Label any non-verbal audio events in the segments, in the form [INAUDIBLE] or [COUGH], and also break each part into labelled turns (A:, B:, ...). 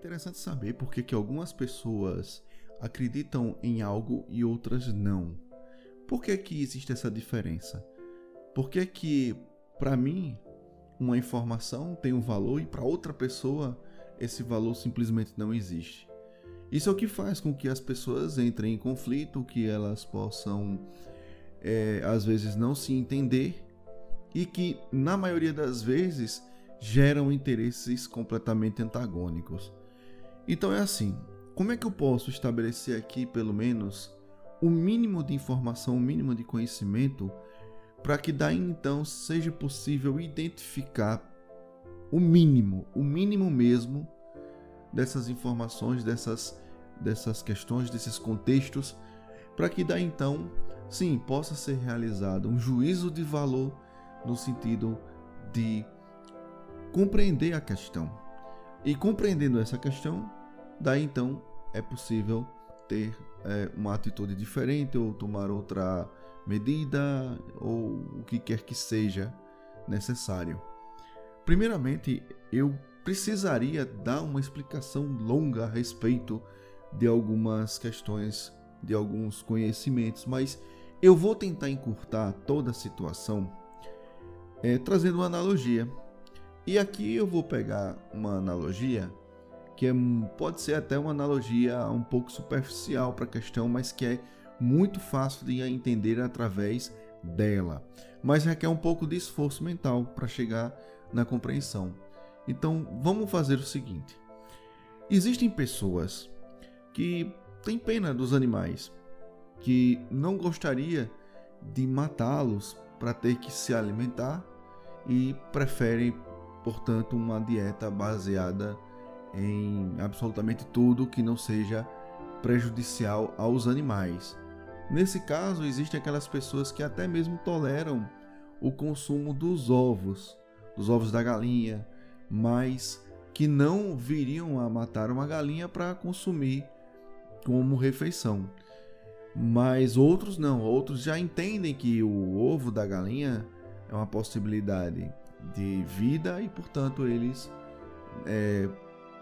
A: interessante saber por que, algumas pessoas acreditam em algo e outras não. Por que, que existe essa diferença? Por que, que para mim, uma informação tem um valor e para outra pessoa esse valor simplesmente não existe? Isso é o que faz com que as pessoas entrem em conflito, que elas possam, é, às vezes, não se entender e que, na maioria das vezes, geram interesses completamente antagônicos. Então é assim: como é que eu posso estabelecer aqui, pelo menos, o mínimo de informação, o mínimo de conhecimento, para que daí então seja possível identificar o mínimo, o mínimo mesmo dessas informações, dessas, dessas questões, desses contextos, para que daí então, sim, possa ser realizado um juízo de valor no sentido de compreender a questão. E compreendendo essa questão, daí então é possível ter é, uma atitude diferente ou tomar outra medida ou o que quer que seja necessário. Primeiramente, eu precisaria dar uma explicação longa a respeito de algumas questões, de alguns conhecimentos, mas eu vou tentar encurtar toda a situação é, trazendo uma analogia. E aqui eu vou pegar uma analogia que é, pode ser até uma analogia um pouco superficial para a questão, mas que é muito fácil de entender através dela. Mas requer um pouco de esforço mental para chegar na compreensão. Então vamos fazer o seguinte: existem pessoas que têm pena dos animais, que não gostaria de matá-los para ter que se alimentar e preferem, portanto, uma dieta baseada em absolutamente tudo que não seja prejudicial aos animais. Nesse caso, existem aquelas pessoas que até mesmo toleram o consumo dos ovos, dos ovos da galinha, mas que não viriam a matar uma galinha para consumir como refeição. Mas outros não, outros já entendem que o ovo da galinha é uma possibilidade de vida e, portanto, eles é,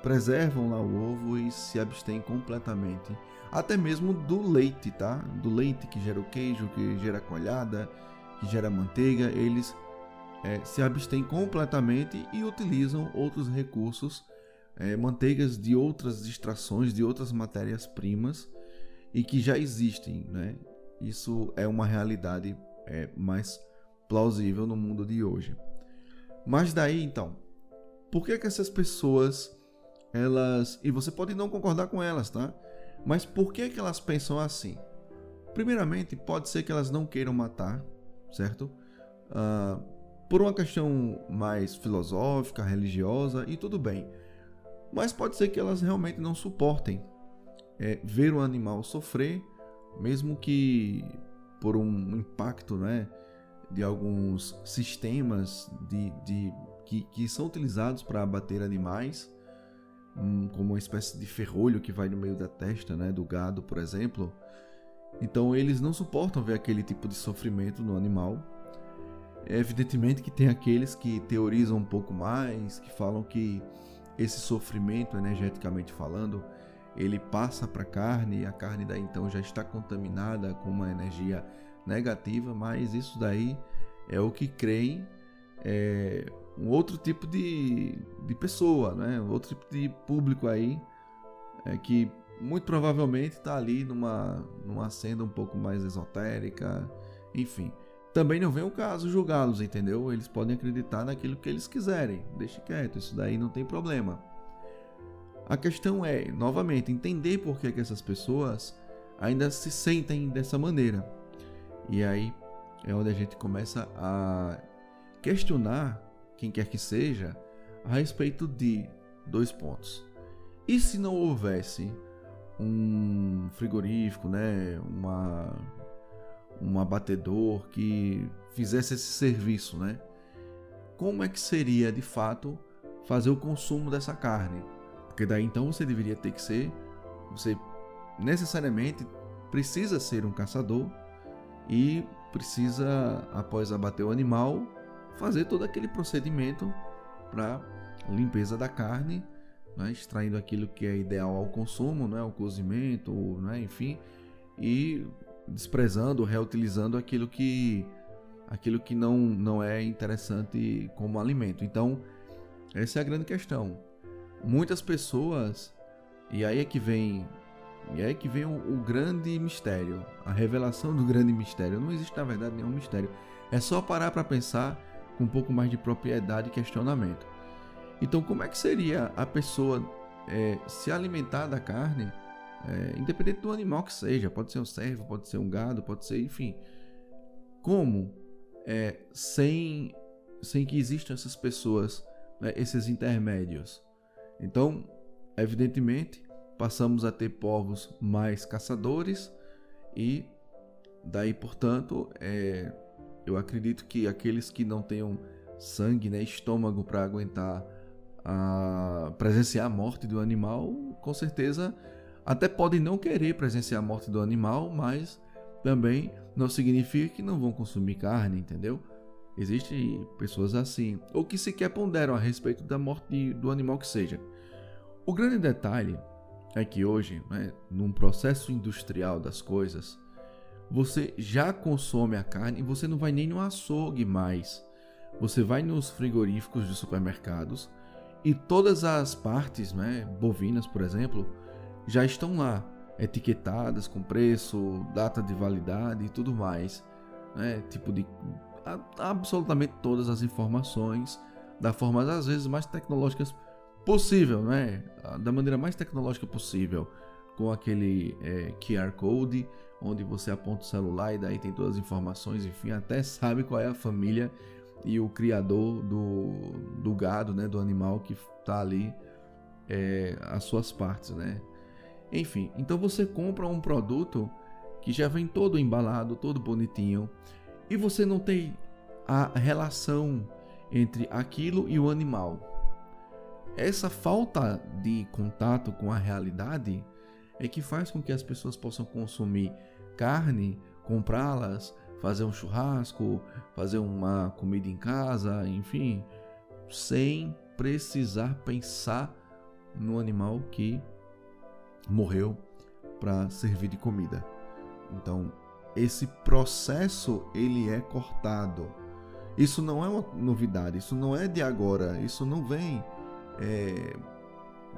A: preservam lá o ovo e se abstêm completamente. Até mesmo do leite, tá? Do leite que gera o queijo, que gera colhada, que gera manteiga, eles é, se abstêm completamente e utilizam outros recursos, é, manteigas de outras extrações, de outras matérias-primas e que já existem, né? Isso é uma realidade é, mais plausível no mundo de hoje. Mas daí então, por que que essas pessoas elas e você pode não concordar com elas, tá? Mas por que que elas pensam assim? Primeiramente, pode ser que elas não queiram matar, certo? Uh, por uma questão mais filosófica, religiosa e tudo bem. Mas pode ser que elas realmente não suportem é, ver o animal sofrer, mesmo que por um impacto, né, de alguns sistemas de, de que, que são utilizados para abater animais, um, como uma espécie de ferrolho que vai no meio da testa, né, do gado, por exemplo. Então eles não suportam ver aquele tipo de sofrimento no animal é evidentemente que tem aqueles que teorizam um pouco mais, que falam que esse sofrimento, energeticamente falando, ele passa para a carne e a carne daí então já está contaminada com uma energia negativa, mas isso daí é o que creem é, um outro tipo de, de pessoa, né? um outro tipo de público aí é, que muito provavelmente está ali numa, numa senda um pouco mais esotérica, enfim. Também não vem o caso julgá-los, entendeu? Eles podem acreditar naquilo que eles quiserem. Deixe quieto, isso daí não tem problema. A questão é, novamente, entender por que, que essas pessoas ainda se sentem dessa maneira. E aí é onde a gente começa a questionar quem quer que seja a respeito de dois pontos. E se não houvesse um frigorífico, né, uma um abatedor que fizesse esse serviço, né? Como é que seria de fato fazer o consumo dessa carne? Porque daí então você deveria ter que ser, você necessariamente precisa ser um caçador e precisa, após abater o animal, fazer todo aquele procedimento para limpeza da carne né, extraindo aquilo que é ideal ao consumo, né, ao cozimento, né, enfim, e desprezando, reutilizando aquilo que aquilo que não, não é interessante como alimento. Então, essa é a grande questão. Muitas pessoas, e aí é que vem, e aí é que vem o, o grande mistério, a revelação do grande mistério. Não existe na verdade nenhum mistério. É só parar para pensar com um pouco mais de propriedade e questionamento. Então, como é que seria a pessoa é, se alimentar da carne, é, independente do animal que seja? Pode ser um servo, pode ser um gado, pode ser, enfim. Como é, sem, sem que existam essas pessoas, né, esses intermédios? Então, evidentemente, passamos a ter povos mais caçadores e daí, portanto, é, eu acredito que aqueles que não tenham sangue, né, estômago para aguentar a presenciar a morte do animal, com certeza até podem não querer presenciar a morte do animal, mas também não significa que não vão consumir carne, entendeu? Existem pessoas assim, ou que sequer ponderam a respeito da morte do animal que seja. O grande detalhe é que hoje, né, num processo industrial das coisas, você já consome a carne e você não vai nem no açougue mais. Você vai nos frigoríficos de supermercados e todas as partes, né, bovinas, por exemplo, já estão lá, etiquetadas com preço, data de validade e tudo mais, né, tipo de absolutamente todas as informações da forma às vezes mais tecnológicas possível, né, da maneira mais tecnológica possível, com aquele é, QR code onde você aponta o celular e daí tem todas as informações, enfim, até sabe qual é a família e o criador do, do gado, né, do animal que está ali, é, as suas partes, né. Enfim, então você compra um produto que já vem todo embalado, todo bonitinho, e você não tem a relação entre aquilo e o animal. Essa falta de contato com a realidade é que faz com que as pessoas possam consumir carne, comprá-las, fazer um churrasco, fazer uma comida em casa, enfim, sem precisar pensar no animal que morreu para servir de comida. Então, esse processo ele é cortado. Isso não é uma novidade, isso não é de agora, isso não vem é,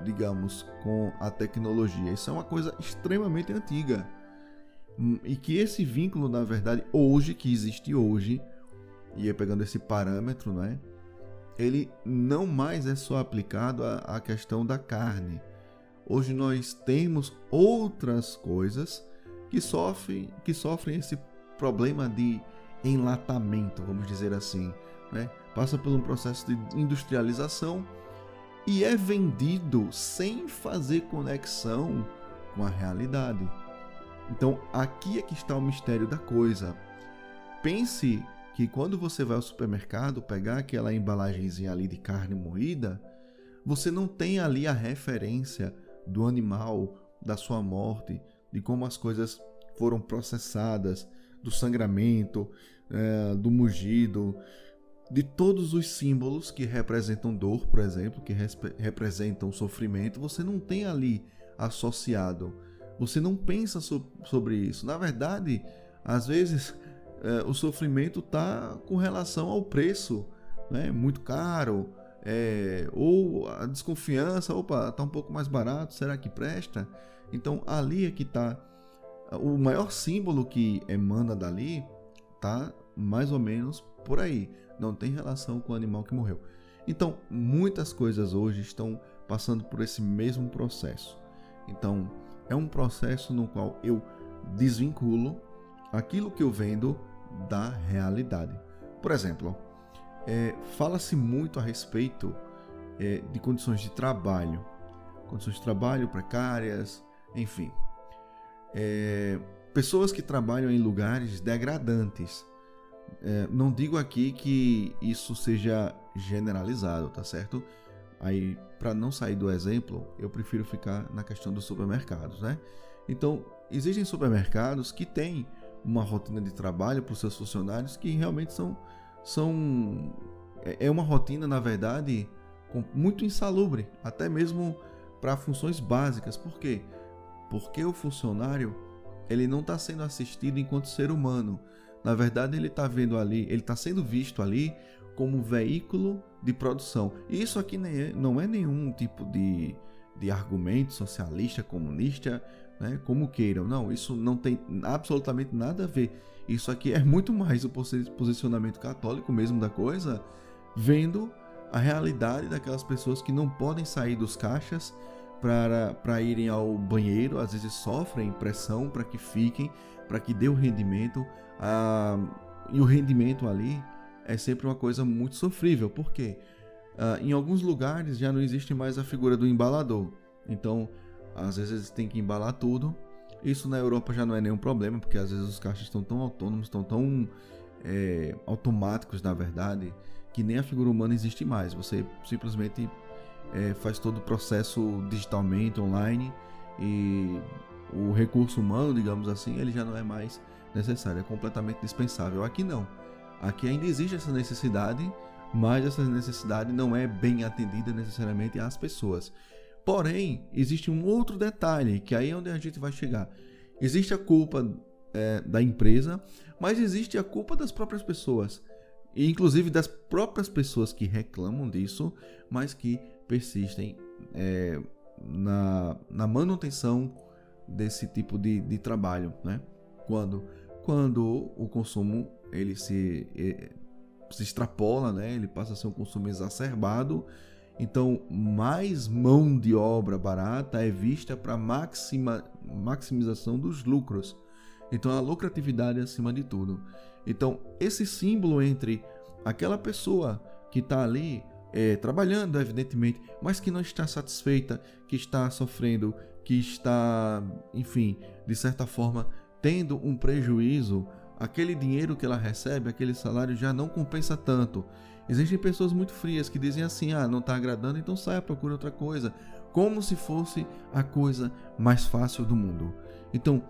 A: digamos, com a tecnologia. Isso é uma coisa extremamente antiga. Hum, e que esse vínculo, na verdade, hoje, que existe hoje, e é pegando esse parâmetro, né? Ele não mais é só aplicado à, à questão da carne. Hoje nós temos outras coisas que sofrem, que sofrem esse problema de enlatamento, vamos dizer assim. Né? Passa por um processo de industrialização e é vendido sem fazer conexão com a realidade. Então, aqui é que está o mistério da coisa. Pense que quando você vai ao supermercado pegar aquela embalagenzinha ali de carne moída, você não tem ali a referência do animal, da sua morte, de como as coisas foram processadas, do sangramento, é, do mugido, de todos os símbolos que representam dor, por exemplo, que representam sofrimento, você não tem ali associado. Você não pensa so sobre isso. Na verdade, às vezes é, [LAUGHS] o sofrimento está com relação ao preço, né? muito caro, é, ou a desconfiança, opa, está um pouco mais barato, será que presta? Então ali é que está o maior símbolo que emana dali, tá mais ou menos por aí não tem relação com o animal que morreu. Então, muitas coisas hoje estão passando por esse mesmo processo. Então, é um processo no qual eu desvinculo aquilo que eu vendo da realidade. Por exemplo, é, fala-se muito a respeito é, de condições de trabalho, condições de trabalho precárias, enfim. É, pessoas que trabalham em lugares degradantes, é, não digo aqui que isso seja generalizado, tá certo? Aí, para não sair do exemplo, eu prefiro ficar na questão dos supermercados, né? Então, existem supermercados que têm uma rotina de trabalho para os seus funcionários que realmente são são é, é uma rotina, na verdade, muito insalubre, até mesmo para funções básicas. Por quê? Porque o funcionário ele não está sendo assistido enquanto ser humano. Na verdade, ele está vendo ali, ele está sendo visto ali como veículo de produção. E isso aqui é, não é nenhum tipo de, de argumento socialista, comunista, né, como queiram. Não, isso não tem absolutamente nada a ver. Isso aqui é muito mais o posicionamento católico mesmo da coisa, vendo a realidade daquelas pessoas que não podem sair dos caixas para irem ao banheiro, às vezes sofrem pressão para que fiquem, para que dê o rendimento. Ah, e o rendimento ali é sempre uma coisa muito sofrível, porque ah, em alguns lugares já não existe mais a figura do embalador. Então, às vezes têm que embalar tudo. Isso na Europa já não é nenhum problema, porque às vezes os caixas estão tão autônomos, estão tão é, automáticos, na verdade, que nem a figura humana existe mais. Você simplesmente é, faz todo o processo digitalmente, online, e o recurso humano, digamos assim, ele já não é mais necessário, é completamente dispensável. Aqui não. Aqui ainda existe essa necessidade, mas essa necessidade não é bem atendida necessariamente às pessoas. Porém, existe um outro detalhe, que aí é onde a gente vai chegar. Existe a culpa é, da empresa, mas existe a culpa das próprias pessoas. E inclusive das próprias pessoas que reclamam disso, mas que persistem é, na, na manutenção desse tipo de, de trabalho. Né? Quando, quando o consumo ele se, se extrapola, né? ele passa a ser um consumo exacerbado então, mais mão de obra barata é vista para maxima, maximização dos lucros. Então, a lucratividade é acima de tudo. Então, esse símbolo entre aquela pessoa que está ali é, trabalhando, evidentemente, mas que não está satisfeita, que está sofrendo, que está, enfim, de certa forma, tendo um prejuízo, aquele dinheiro que ela recebe, aquele salário já não compensa tanto. Existem pessoas muito frias que dizem assim: ah, não está agradando, então saia, procure outra coisa. Como se fosse a coisa mais fácil do mundo. Então,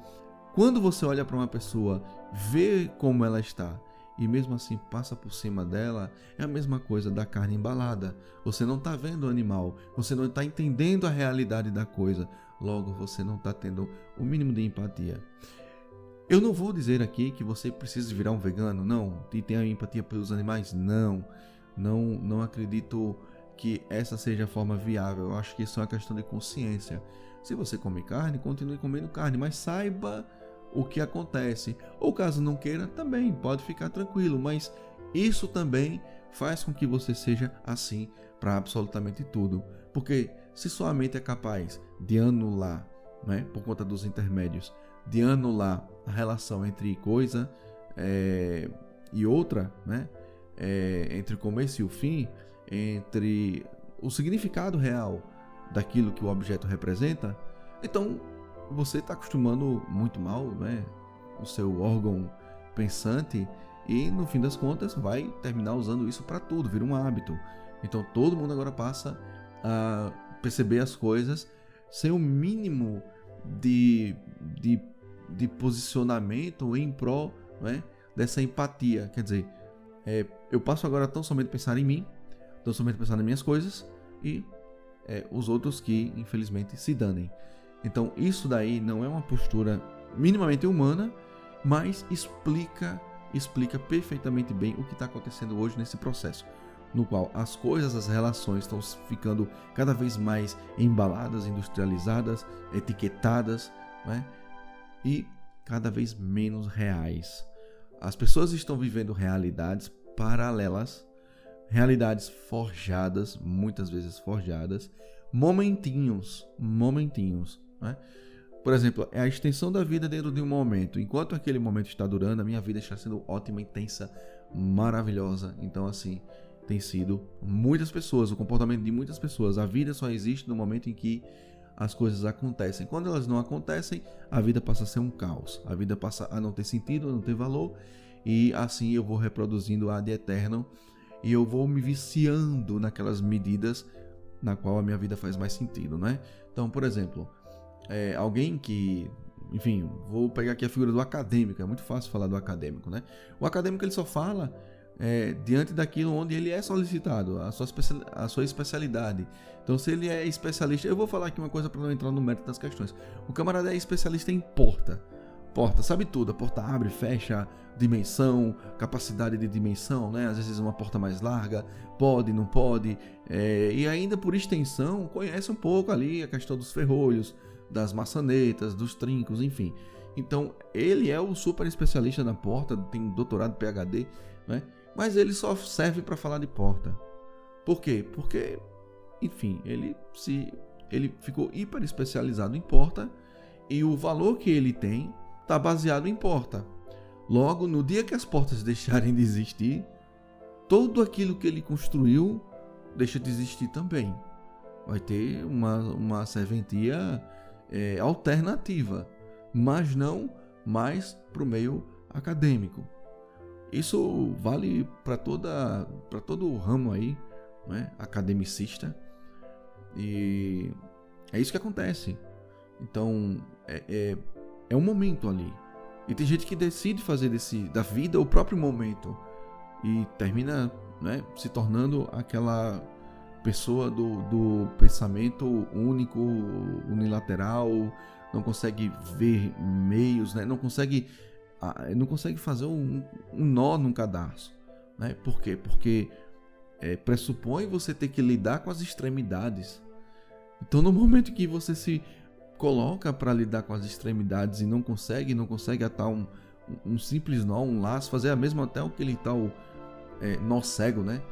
A: quando você olha para uma pessoa, vê como ela está e mesmo assim passa por cima dela, é a mesma coisa da carne embalada. Você não está vendo o animal, você não está entendendo a realidade da coisa, logo você não está tendo o mínimo de empatia. Eu não vou dizer aqui que você precisa virar um vegano, não, e tenha empatia pelos animais, não. Não, não acredito que essa seja a forma viável. Eu acho que isso é uma questão de consciência. Se você come carne, continue comendo carne, mas saiba o que acontece. Ou caso não queira, também pode ficar tranquilo, mas isso também faz com que você seja assim para absolutamente tudo. Porque se sua mente é capaz de anular, né, por conta dos intermédios, de anular a relação entre coisa é, e outra, né? É, entre o começo e o fim, entre o significado real daquilo que o objeto representa, então você está acostumando muito mal, né? O seu órgão pensante e no fim das contas vai terminar usando isso para tudo, vira um hábito. Então todo mundo agora passa a perceber as coisas sem o mínimo de, de de posicionamento em prol né, dessa empatia. Quer dizer, é, eu passo agora tão somente pensar em mim, tão somente pensar nas minhas coisas e é, os outros que infelizmente se danem. Então isso daí não é uma postura minimamente humana, mas explica explica perfeitamente bem o que está acontecendo hoje nesse processo, no qual as coisas, as relações estão ficando cada vez mais embaladas, industrializadas, etiquetadas, né? e cada vez menos reais. As pessoas estão vivendo realidades paralelas, realidades forjadas, muitas vezes forjadas, momentinhos, momentinhos. Né? Por exemplo, é a extensão da vida dentro de um momento. Enquanto aquele momento está durando, a minha vida está sendo ótima, intensa, maravilhosa. Então, assim, tem sido muitas pessoas, o comportamento de muitas pessoas. A vida só existe no momento em que as coisas acontecem. Quando elas não acontecem, a vida passa a ser um caos. A vida passa a não ter sentido, a não ter valor. E assim eu vou reproduzindo a de eterno e eu vou me viciando naquelas medidas na qual a minha vida faz mais sentido, né? Então, por exemplo, é, alguém que, enfim, vou pegar aqui a figura do acadêmico. É muito fácil falar do acadêmico, né? O acadêmico ele só fala é, diante daquilo onde ele é solicitado, a sua, a sua especialidade. Então, se ele é especialista, eu vou falar aqui uma coisa para não entrar no mérito das questões. O camarada é especialista em porta. Porta, sabe tudo. A porta abre, fecha, dimensão, capacidade de dimensão, né? Às vezes uma porta mais larga, pode, não pode. É, e ainda por extensão, conhece um pouco ali a questão dos ferrolhos, das maçanetas, dos trincos, enfim. Então, ele é o super especialista na porta, tem doutorado PhD, né? Mas ele só serve para falar de porta. Por quê? Porque, enfim, ele se ele ficou hiper especializado em porta e o valor que ele tem está baseado em porta. Logo, no dia que as portas [LAUGHS] deixarem de existir, tudo aquilo que ele construiu deixa de existir também. Vai ter uma, uma serventia é, alternativa, mas não mais para o meio acadêmico. Isso vale para toda para todo o ramo aí, né, academicista. E é isso que acontece. Então é, é, é um momento ali. E tem gente que decide fazer desse da vida o próprio momento e termina né, se tornando aquela pessoa do, do pensamento único, unilateral, não consegue ver meios, né, não consegue não consegue fazer um, um nó num cadarço. Né? Por quê? Porque é, pressupõe você ter que lidar com as extremidades. Então, no momento que você se coloca para lidar com as extremidades e não consegue, não consegue atar um, um simples nó, um laço, fazer a mesma até aquele tal é, nó cego, né?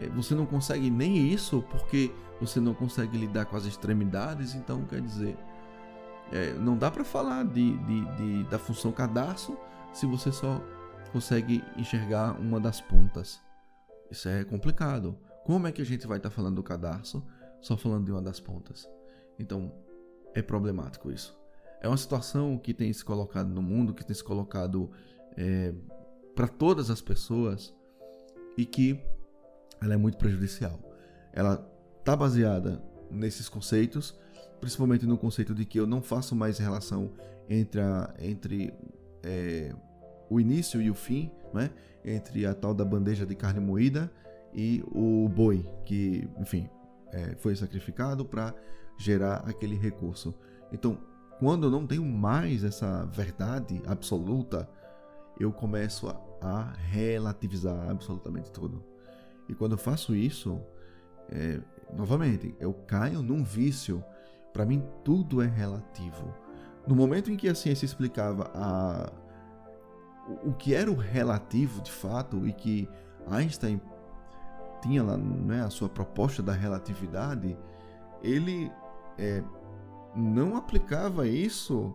A: É, você não consegue nem isso porque você não consegue lidar com as extremidades, então quer dizer, é, não dá para falar de, de, de, da função cadarço se você só consegue enxergar uma das pontas. Isso é complicado. Como é que a gente vai estar tá falando do cadarço só falando de uma das pontas? Então, é problemático isso. É uma situação que tem se colocado no mundo, que tem se colocado é, para todas as pessoas e que ela é muito prejudicial. Ela está baseada nesses conceitos principalmente no conceito de que eu não faço mais relação entre, a, entre é, o início e o fim, né? entre a tal da bandeja de carne moída e o boi, que, enfim, é, foi sacrificado para gerar aquele recurso. Então, quando eu não tenho mais essa verdade absoluta, eu começo a, a relativizar absolutamente tudo. E quando eu faço isso, é, novamente, eu caio num vício para mim, tudo é relativo. No momento em que a ciência explicava a, o que era o relativo de fato e que Einstein tinha lá né, a sua proposta da relatividade, ele é, não aplicava isso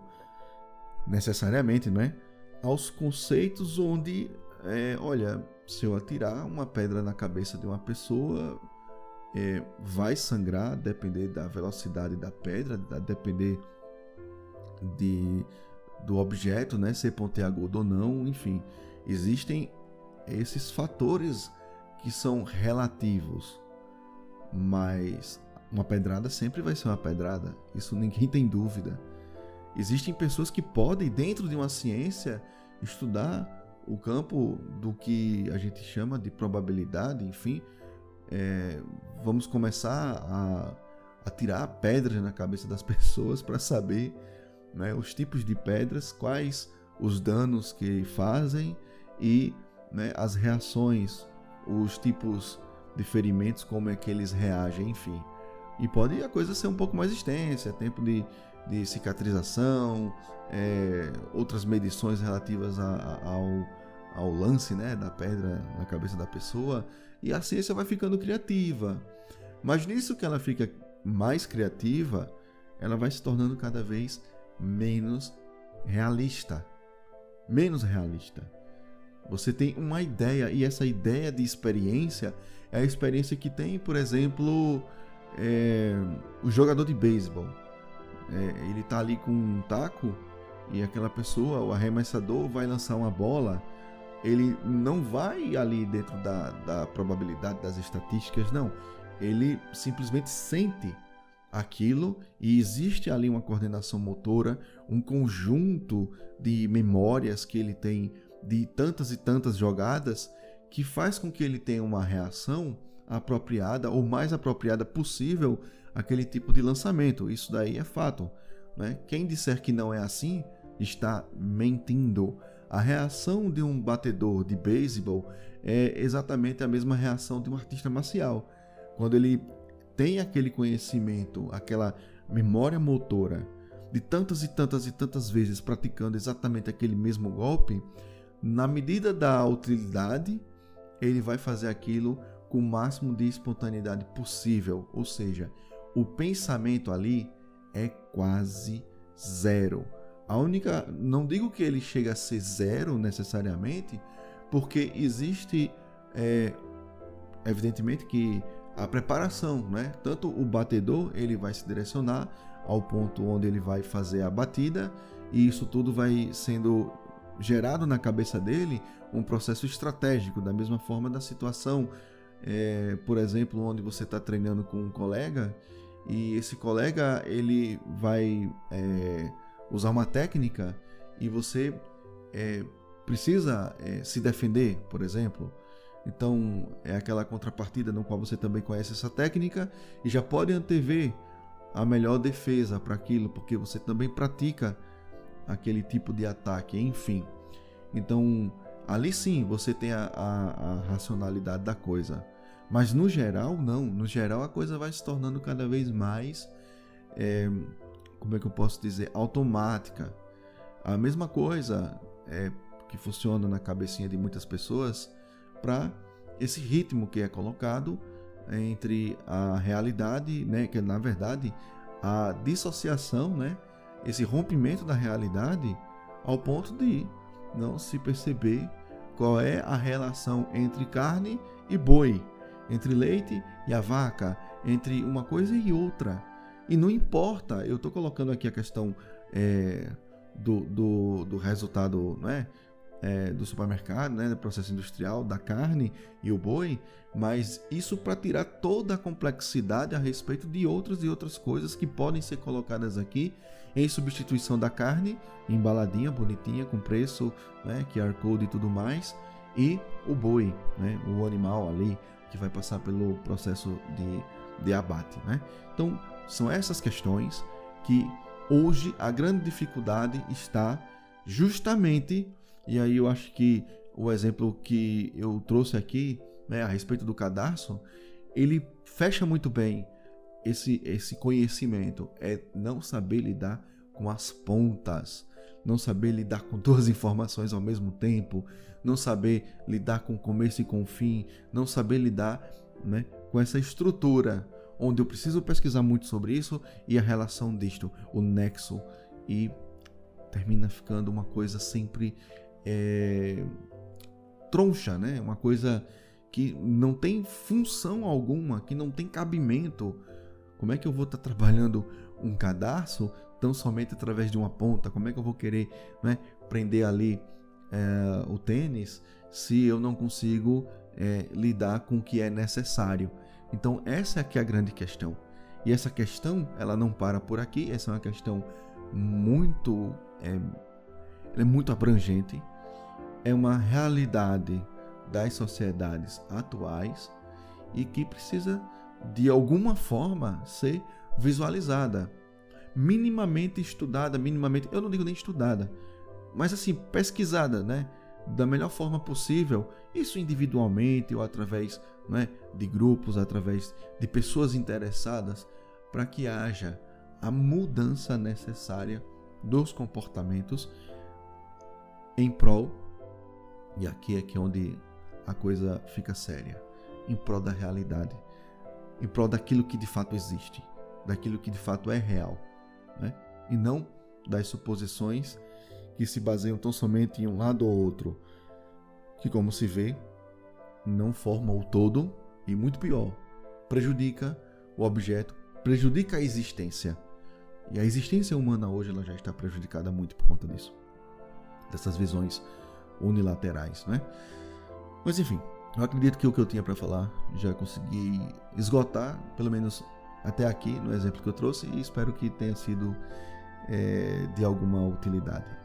A: necessariamente, não é, aos conceitos onde, é, olha, se eu atirar uma pedra na cabeça de uma pessoa, é, vai sangrar, depender da velocidade da pedra, a depender de, do objeto, né, ser pontiagudo ou não, enfim, existem esses fatores que são relativos, mas uma pedrada sempre vai ser uma pedrada, isso ninguém tem dúvida. Existem pessoas que podem, dentro de uma ciência, estudar o campo do que a gente chama de probabilidade, enfim, é, vamos começar a, a tirar pedras na cabeça das [LAUGHS] pessoas para saber né, os tipos de pedras, quais os danos que fazem e né, as reações, os tipos de ferimentos, como é que eles reagem, enfim. E pode a coisa ser um pouco mais extensa, tempo de, de cicatrização, é, outras medições relativas a, a, ao, ao lance né, da pedra na cabeça da pessoa e a ciência vai ficando criativa. Mas nisso que ela fica mais criativa, ela vai se tornando cada vez menos realista. Menos realista. Você tem uma ideia, e essa ideia de experiência é a experiência que tem, por exemplo, é, o jogador de beisebol. É, ele está ali com um taco e aquela pessoa, o arremessador, vai lançar uma bola ele não vai ali dentro da, da probabilidade das estatísticas, não. Ele simplesmente sente aquilo e existe ali uma coordenação motora, um conjunto de memórias que ele tem de tantas e tantas jogadas que faz com que ele tenha uma reação apropriada ou mais apropriada possível àquele tipo de lançamento. Isso daí é fato. Né? Quem disser que não é assim está mentindo. A reação de um batedor de beisebol é exatamente a mesma reação de um artista marcial. Quando ele tem aquele conhecimento, aquela memória motora de tantas e tantas e tantas vezes praticando exatamente aquele mesmo golpe, na medida da utilidade, ele vai fazer aquilo com o máximo de espontaneidade possível, ou seja, o pensamento ali é quase zero. A única, não digo que ele chega a ser zero necessariamente, porque existe, é, evidentemente que a preparação, né? Tanto o batedor ele vai se direcionar ao ponto onde ele vai fazer a batida e isso tudo vai sendo gerado na cabeça dele um processo estratégico da mesma forma da situação, é, por exemplo, onde você está treinando com um colega e esse colega ele vai é, usar uma técnica e você é, precisa é, se defender, por exemplo. Então é aquela contrapartida no qual você também conhece essa técnica e já pode antever a melhor defesa para aquilo, porque você também pratica aquele tipo de ataque, enfim. Então ali sim você tem a, a, a racionalidade da coisa. Mas no geral, não. No geral, a coisa vai se tornando cada vez mais, é, como é que eu posso dizer, automática. A mesma coisa é, que funciona na cabecinha de muitas pessoas para esse ritmo que é colocado entre a realidade, né, que é, na verdade a dissociação, né, esse rompimento da realidade ao ponto de não se perceber qual é a relação entre carne e boi entre leite e a vaca, entre uma coisa e outra. E não importa, eu estou colocando aqui a questão é, do, do, do, resultado não é? é? do supermercado, né? do processo industrial, da carne e o boi, mas isso para tirar toda a complexidade a respeito de outras e outras coisas que podem ser colocadas aqui em substituição da carne, embaladinha, bonitinha, com preço, né? QR Code e tudo mais, e o boi, né? o animal ali, que vai passar pelo processo de, de abate. Né? Então, são essas questões que hoje a grande dificuldade está justamente, e aí eu acho que o exemplo que eu trouxe aqui né, a respeito do cadarço, ele fecha muito bem esse, esse conhecimento, é não saber lidar com as pontas, não saber lidar com duas [LAUGHS] informações ao mesmo tempo, não saber lidar com o começo e com o fim, não saber lidar né, com essa estrutura onde eu preciso pesquisar muito sobre isso e a relação disto, o nexo, e termina ficando uma coisa sempre é, troncha, né? uma coisa que não tem função alguma, que não tem cabimento. Como é que eu vou estar tá trabalhando um cadarço tão somente através de uma ponta? Como é que eu vou querer né, prender ali é, o tênis se eu não consigo é, lidar com o que é necessário. Então essa é a grande questão. E essa questão ela não para por aqui. Essa é uma questão muito é, é muito abrangente. É uma realidade das sociedades atuais e que precisa de alguma forma ser visualizada, minimamente estudada, minimamente, eu não digo nem estudada, mas assim, pesquisada, né? Da melhor forma possível, isso individualmente ou através né, de grupos, através de pessoas interessadas, para que haja a mudança necessária dos comportamentos em prol, e aqui é que é onde a coisa fica séria, em prol da realidade, em prol daquilo que de fato existe, daquilo que de fato é real, né? e não das suposições que se baseiam tão somente em um lado ou outro, que, como se vê, não formam o todo e, muito pior, prejudica o objeto, prejudica a existência. E a existência humana hoje ela já está prejudicada muito por conta disso, dessas visões unilaterais, né? Mas enfim, eu acredito que o que eu tinha para falar já consegui esgotar, pelo menos até aqui no exemplo que eu trouxe, e espero que tenha sido é, de alguma utilidade.